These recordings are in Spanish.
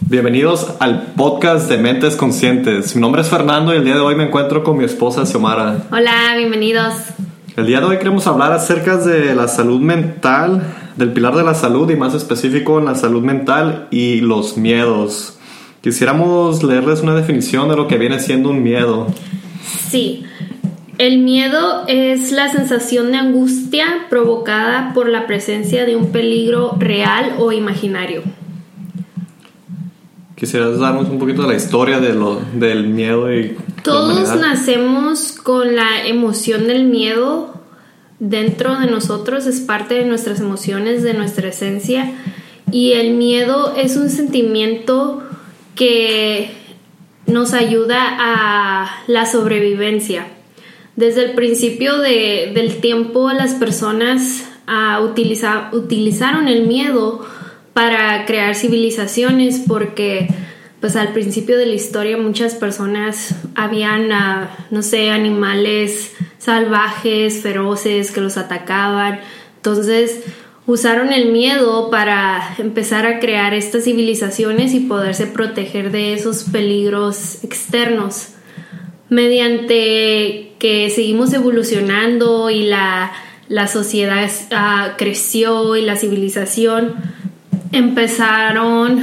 Bienvenidos al podcast de Mentes Conscientes. Mi nombre es Fernando y el día de hoy me encuentro con mi esposa Xiomara. Hola, bienvenidos. El día de hoy queremos hablar acerca de la salud mental, del pilar de la salud y más específico en la salud mental y los miedos. Quisiéramos leerles una definición de lo que viene siendo un miedo. Sí, el miedo es la sensación de angustia provocada por la presencia de un peligro real o imaginario. Quisieras darnos un poquito de la historia de lo, del miedo y... Todos nacemos con la emoción del miedo dentro de nosotros, es parte de nuestras emociones, de nuestra esencia. Y el miedo es un sentimiento que nos ayuda a la sobrevivencia. Desde el principio del tiempo las personas ah, utilizaron el miedo para crear civilizaciones porque pues al principio de la historia muchas personas habían, ah, no sé, animales salvajes, feroces que los atacaban. Entonces usaron el miedo para empezar a crear estas civilizaciones y poderse proteger de esos peligros externos. Mediante que seguimos evolucionando y la, la sociedad ah, creció y la civilización, empezaron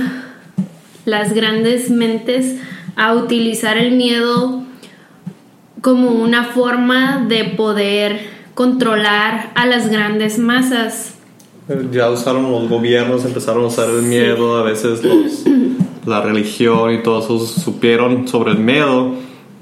las grandes mentes a utilizar el miedo como una forma de poder controlar a las grandes masas. Ya usaron los gobiernos, empezaron a usar el miedo, a veces la religión y todo eso supieron sobre el miedo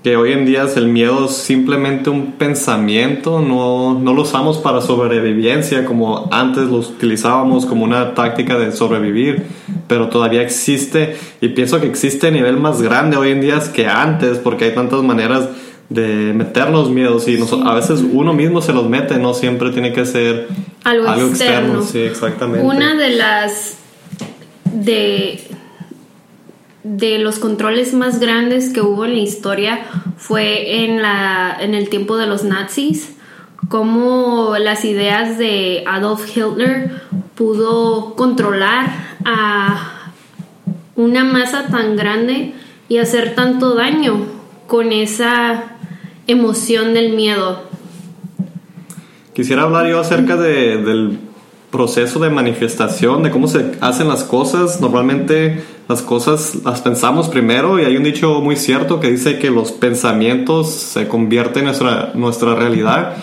que hoy en día es el miedo simplemente un pensamiento, no, no lo usamos para sobrevivencia como antes lo utilizábamos como una táctica de sobrevivir, pero todavía existe y pienso que existe a nivel más grande hoy en día que antes porque hay tantas maneras de meternos miedos y a veces uno mismo se los mete, no siempre tiene que ser algo, externo. Sí, exactamente. Una de las de de los controles más grandes que hubo en la historia fue en, la, en el tiempo de los nazis, cómo las ideas de Adolf Hitler pudo controlar a una masa tan grande y hacer tanto daño con esa emoción del miedo. Quisiera hablar yo acerca de, del proceso de manifestación, de cómo se hacen las cosas. Normalmente las cosas las pensamos primero y hay un dicho muy cierto que dice que los pensamientos se convierten en nuestra, nuestra realidad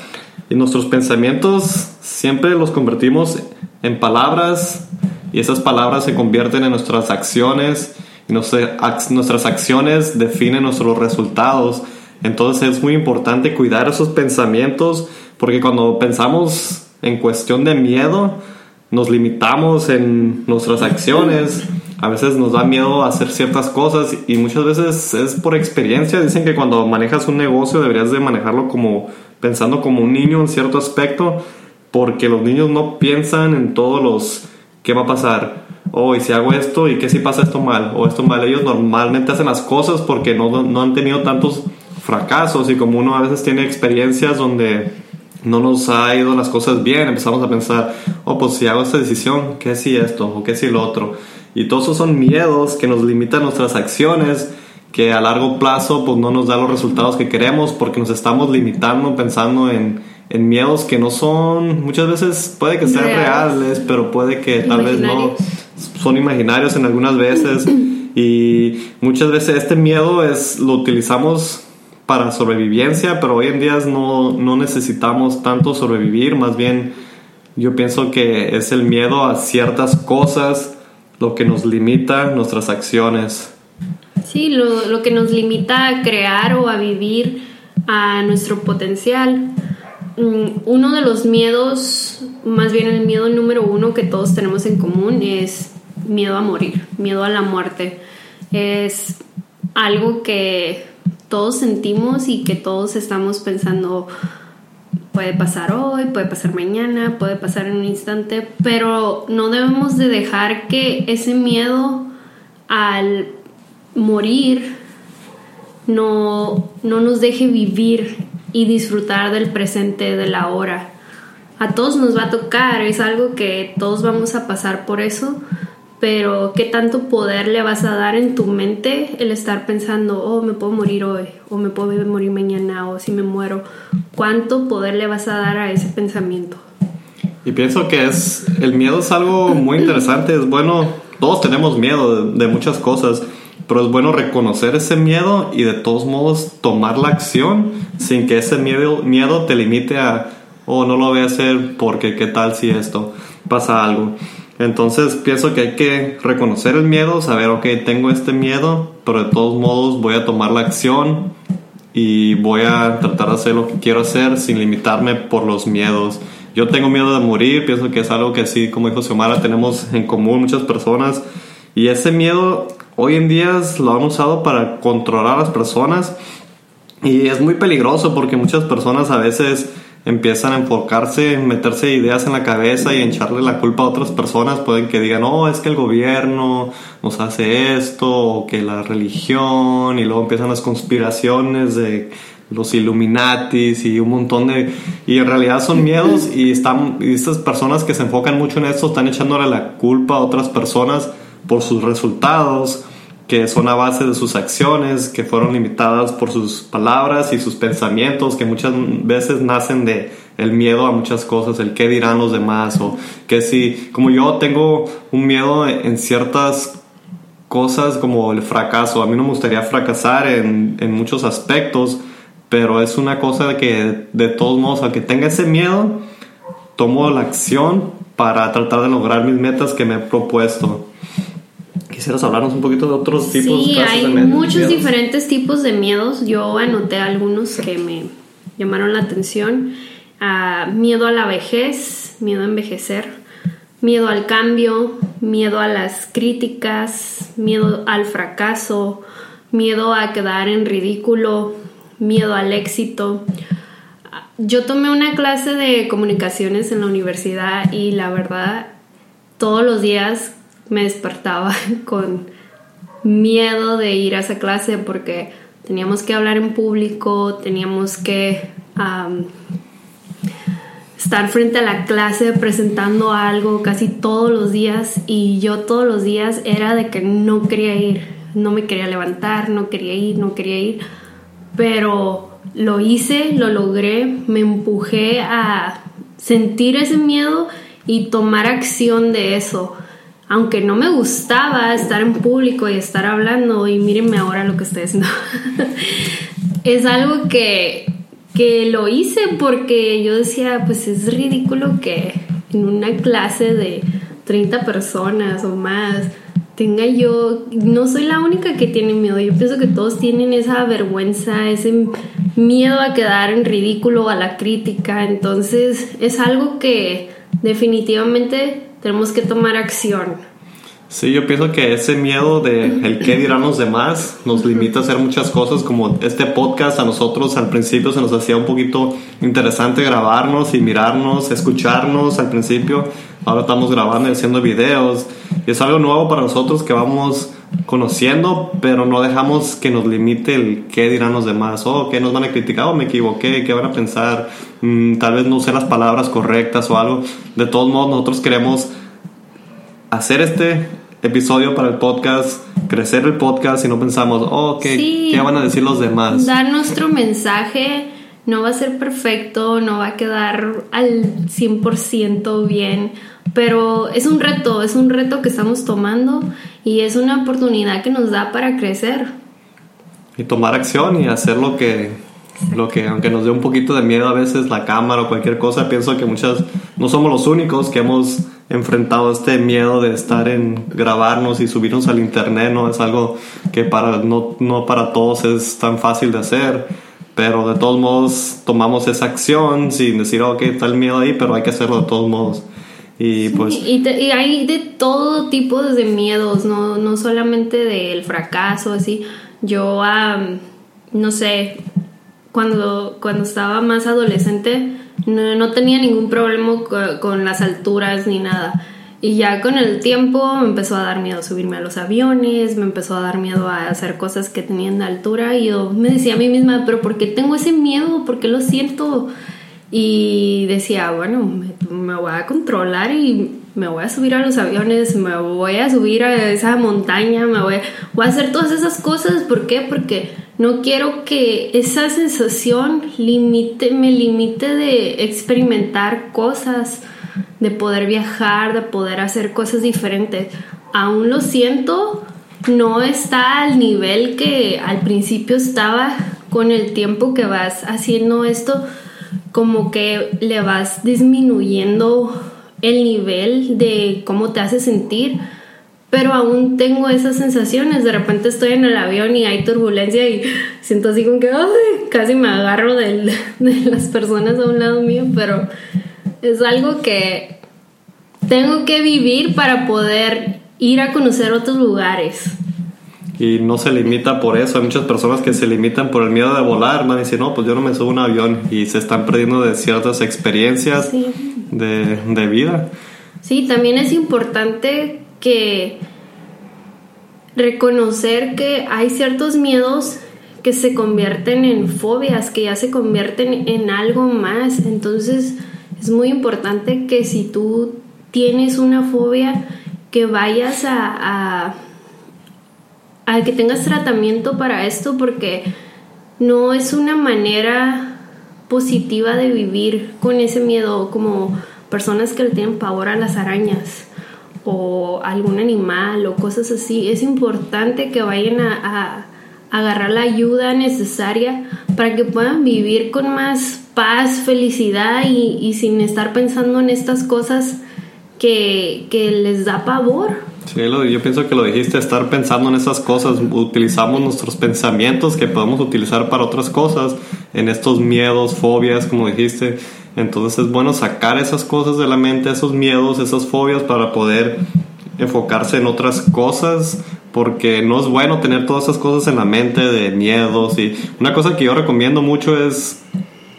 y nuestros pensamientos siempre los convertimos en palabras y esas palabras se convierten en nuestras acciones y nuestras acciones definen nuestros resultados. Entonces es muy importante cuidar esos pensamientos porque cuando pensamos en cuestión de miedo, nos limitamos en nuestras acciones. A veces nos da miedo hacer ciertas cosas y muchas veces es por experiencia. Dicen que cuando manejas un negocio deberías de manejarlo como pensando como un niño en cierto aspecto, porque los niños no piensan en todos los qué va a pasar. Oh, y si hago esto y qué si pasa esto mal o esto mal. Ellos normalmente hacen las cosas porque no, no han tenido tantos fracasos y como uno a veces tiene experiencias donde no nos ha ido las cosas bien, empezamos a pensar, oh, pues si hago esta decisión, ¿qué si esto o qué si lo otro? Y todos esos son miedos que nos limitan nuestras acciones, que a largo plazo pues no nos da los resultados que queremos porque nos estamos limitando pensando en, en miedos que no son, muchas veces puede que sean reales, pero puede que tal vez no, son imaginarios en algunas veces. Y muchas veces este miedo es, lo utilizamos para sobrevivencia, pero hoy en día no, no necesitamos tanto sobrevivir, más bien yo pienso que es el miedo a ciertas cosas lo que nos limita nuestras acciones. Sí, lo, lo, que nos limita a crear o a vivir a nuestro potencial. Mm, uno de los miedos, más bien el miedo número uno que todos tenemos en común es miedo a morir, miedo a la muerte. Es algo que todos sentimos y que todos estamos pensando, puede pasar hoy, puede pasar mañana, puede pasar en un instante, pero no debemos de dejar que ese miedo al morir no, no nos deje vivir y disfrutar del presente, de la hora. A todos nos va a tocar, es algo que todos vamos a pasar por eso, pero qué tanto poder le vas a dar en tu mente el estar pensando, oh, me puedo morir hoy, o me puedo morir mañana, o si me muero, cuánto poder le vas a dar a ese pensamiento. Y pienso que es, el miedo es algo muy interesante, es bueno, todos tenemos miedo de, muchas cosas, pero es bueno reconocer ese miedo y de todos modos tomar la acción sin que ese miedo, miedo te limite a, oh, no lo voy a hacer porque qué tal si esto pasa algo. Entonces pienso que hay que reconocer el miedo, saber, ok, tengo este miedo, pero de todos modos voy a tomar la acción y voy a tratar de hacer lo que quiero hacer sin limitarme por los miedos. Yo tengo miedo de morir, pienso que es algo que sí, como dijo Xiomara, tenemos en común muchas personas. Y ese miedo hoy en día lo han usado para controlar a las personas. Y es muy peligroso porque muchas personas a veces empiezan a enfocarse, meterse ideas en la cabeza y echarle la culpa a otras personas. Pueden que digan, no, es que el gobierno nos hace esto, o que la religión, y luego empiezan las conspiraciones de los Illuminatis y un montón de... Y en realidad son miedos y, están, y estas personas que se enfocan mucho en esto están echándole la culpa a otras personas por sus resultados que son a base de sus acciones, que fueron limitadas por sus palabras y sus pensamientos, que muchas veces nacen de el miedo a muchas cosas, el qué dirán los demás, o que si, como yo tengo un miedo en ciertas cosas como el fracaso, a mí no me gustaría fracasar en, en muchos aspectos, pero es una cosa que de todos modos, al que tenga ese miedo, tomo la acción para tratar de lograr mis metas que me he propuesto. ¿Quisieras hablarnos un poquito de otros tipos sí, hay muchos diferentes tipos de miedos. Yo anoté algunos que me llamaron la atención. Ah, miedo a la vejez, miedo a envejecer, miedo al cambio, miedo a las críticas, miedo al fracaso, miedo a quedar en ridículo, miedo al éxito. Yo tomé una clase de comunicaciones en la universidad y la verdad todos los días me despertaba con miedo de ir a esa clase porque teníamos que hablar en público, teníamos que estar frente a la clase presentando algo casi todos los días y yo todos los días era de que no quería ir, no me quería levantar, no quería ir, no quería ir pero lo hice, lo logré, me empujé a sentir ese miedo y tomar acción de eso. Aunque no me gustaba estar en público y estar hablando, y mírenme ahora lo que estoy haciendo. es algo que, que lo hice porque yo decía, pues es ridículo que en una clase de 30 personas o más tenga yo, no soy la única que tiene miedo, yo pienso que todos tienen esa vergüenza, ese miedo a quedar en ridículo, a la crítica, entonces es algo que definitivamente tenemos que tomar acción. Sí, yo pienso que ese miedo de el qué dirán los demás nos limita a hacer muchas cosas como este podcast a nosotros al principio se nos hacía un poquito interesante grabarnos y mirarnos, escucharnos al principio. Ahora estamos grabando y haciendo videos. Y es algo nuevo para nosotros que vamos conociendo, pero no dejamos que nos limite el qué dirán los demás, o oh, qué nos van a criticar, o oh, me equivoqué, qué van a pensar, mm, tal vez no usé las palabras correctas o algo. De todos modos, nosotros queremos hacer este episodio para el podcast, crecer el podcast y no pensamos, oh, ¿qué, ¿qué van a decir los demás? Dar nuestro mensaje no va a ser perfecto, no va a quedar al 100% bien, pero es un reto, es un reto que estamos tomando y es una oportunidad que nos da para crecer. Y tomar acción y hacer lo que, lo que, aunque nos dé un poquito de miedo a veces la cámara o cualquier cosa, pienso que muchas, no somos los únicos que hemos enfrentado este miedo de estar en grabarnos y subirnos al internet, ¿no? Es algo que para, no, no para todos es tan fácil de hacer, pero de todos modos tomamos esa acción sin decir, ok, está el miedo ahí, pero hay que hacerlo de todos modos. Y pues... Y, hay de todo tipo de miedos, no, no solamente del fracaso, así. Yo, no sé, cuando, cuando estaba más adolescente, no, tenía ningún problema con, las alturas ni nada. Y ya con el tiempo me empezó a dar miedo subirme a los aviones, me empezó a dar miedo a hacer cosas que tenían de altura y yo me decía a mí misma, pero ¿por qué tengo ese miedo? ¿Por qué lo siento? Y decía, bueno, me, voy a controlar y me voy a subir a los aviones, me voy a subir a esa montaña, me voy, voy a hacer todas esas cosas. ¿Por qué? Porque no quiero que esa sensación limite, me limite de experimentar cosas de poder viajar, de poder hacer cosas diferentes. Aún lo siento, no está al nivel que al principio estaba con el tiempo que vas haciendo esto, como que le vas disminuyendo el nivel de cómo te hace sentir, pero aún tengo esas sensaciones. De repente estoy en el avión y hay turbulencia y siento así como que casi me agarro de las personas a un lado mío, pero es algo que tengo que vivir para poder ir a conocer otros lugares. Y no se limita por eso. Hay muchas personas que se limitan por el miedo de volar. Man, dicen, no, pues yo no me subo a un avión. Y se están perdiendo de ciertas experiencias de, de vida. Sí, también es importante que reconocer que hay ciertos miedos que se convierten en fobias, que ya se convierten en algo más. Entonces, es muy importante que si tú tienes una fobia, que vayas a, a, que tengas tratamiento para esto porque no es una manera positiva de vivir con ese miedo como personas que le tienen pavor a las arañas o algún animal o cosas así. Es importante que vayan a agarrar la ayuda necesaria para que puedan vivir con más paz, felicidad y, sin estar pensando en estas cosas que, les da pavor. Sí, yo pienso que lo dijiste, estar pensando en esas cosas, utilizamos nuestros pensamientos que podemos utilizar para otras cosas, en estos miedos, fobias, como dijiste. Entonces es bueno sacar esas cosas de la mente, esos miedos, esas fobias para poder enfocarse en otras cosas porque no es bueno tener todas esas cosas en la mente de miedos y una cosa que yo recomiendo mucho es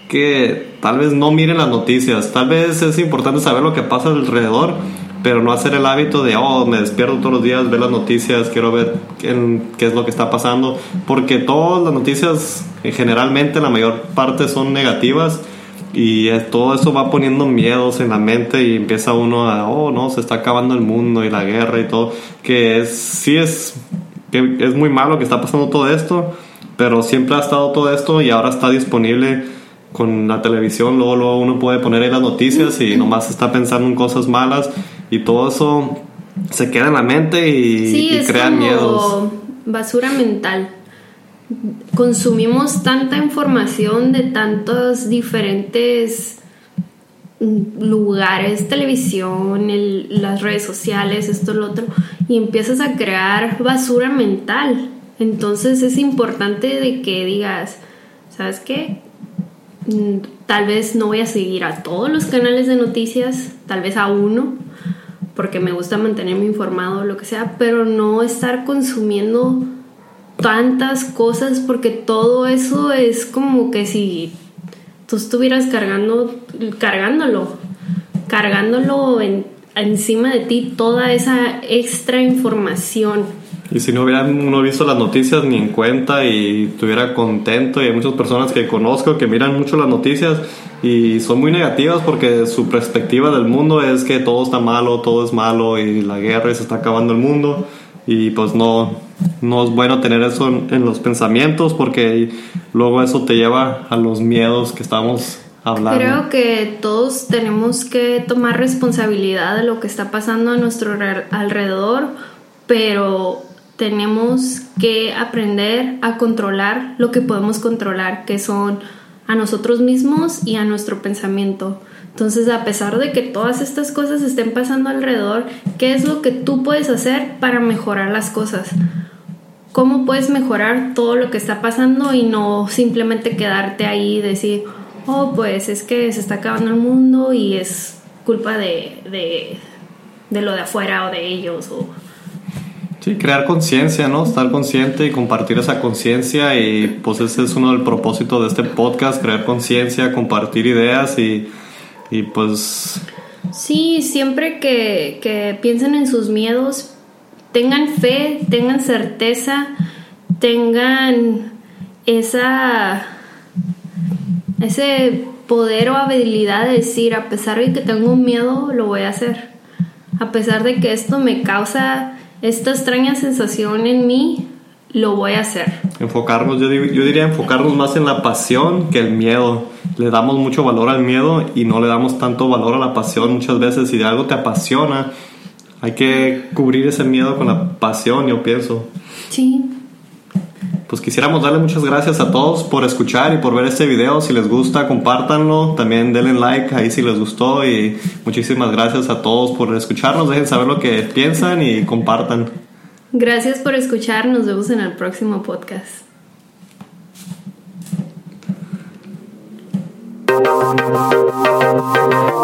que tal vez no miren las noticias, tal vez es importante saber lo que pasa alrededor, pero no hacer el hábito de, oh, me despierto todos los días, ver las noticias, quiero ver qué, qué es lo que está pasando, porque todas las noticias generalmente la mayor parte son negativas y todo eso va poniendo miedos en la mente y empieza uno a, oh, no, se está acabando el mundo y la guerra y todo, que es, sí es, que es muy malo que está pasando todo esto, pero siempre ha estado todo esto y ahora está disponible con la televisión, luego, luego uno puede poner ahí las noticias y nomás está pensando en cosas malas y todo eso se queda en la mente y, sí, es crea miedos. Basura mental consumimos tanta información de tantos diferentes lugares, televisión, las redes sociales, esto, lo otro, y empiezas a crear basura mental. Entonces es importante de que digas, ¿sabes qué? Mm, tal vez no voy a seguir a todos los canales de noticias, tal vez a uno, porque me gusta mantenerme informado o lo que sea, pero no estar consumiendo tantas cosas porque todo eso es como que si tú estuvieras cargando, cargándolo, cargándolo encima de ti toda esa extra información. Y si no hubieran uno visto las noticias ni en cuenta y estuviera contento, y hay muchas personas que conozco que miran mucho las noticias y son muy negativas porque su perspectiva del mundo es que todo está malo, todo es malo y la guerra y se está acabando el mundo y pues no, no es bueno tener eso en, los pensamientos porque luego eso te lleva a los miedos que estamos hablando. Creo que todos tenemos que tomar responsabilidad de lo que está pasando a nuestro alrededor, pero tenemos que aprender a controlar lo que podemos controlar, que son a nosotros mismos y a nuestro pensamiento. Entonces, a pesar de que todas estas cosas estén pasando alrededor, ¿qué es lo que tú puedes hacer para mejorar las cosas? ¿Cómo puedes mejorar todo lo que está pasando y no simplemente quedarte ahí y decir, oh, pues es que se está acabando el mundo y es culpa de, de, lo de afuera o de ellos? O... Sí, crear conciencia, ¿no? Estar consciente y compartir esa conciencia y pues ese es uno del propósito de este podcast, crear conciencia, compartir ideas y y pues... Sí, siempre que, que piensen en sus miedos, tengan fe, tengan certeza, tengan esa ese poder o habilidad de decir, a pesar de que tengo un miedo, lo voy a hacer. A pesar de que esto me causa esta extraña sensación en mí, lo voy a hacer. Enfocarnos, yo, yo diría enfocarnos más en la pasión que el miedo. Le damos mucho valor al miedo y no le damos tanto valor a la pasión muchas veces. Si de algo te apasiona, hay que cubrir ese miedo con la pasión, yo pienso. Sí. Pues quisiéramos darle muchas gracias a todos por escuchar y por ver este video. Si les gusta, compártanlo. También denle like ahí si les gustó. Y muchísimas gracias a todos por escucharnos. Dejen saber lo que piensan y compartan. Gracias por escuchar. Nos vemos en el próximo podcast. Thank you.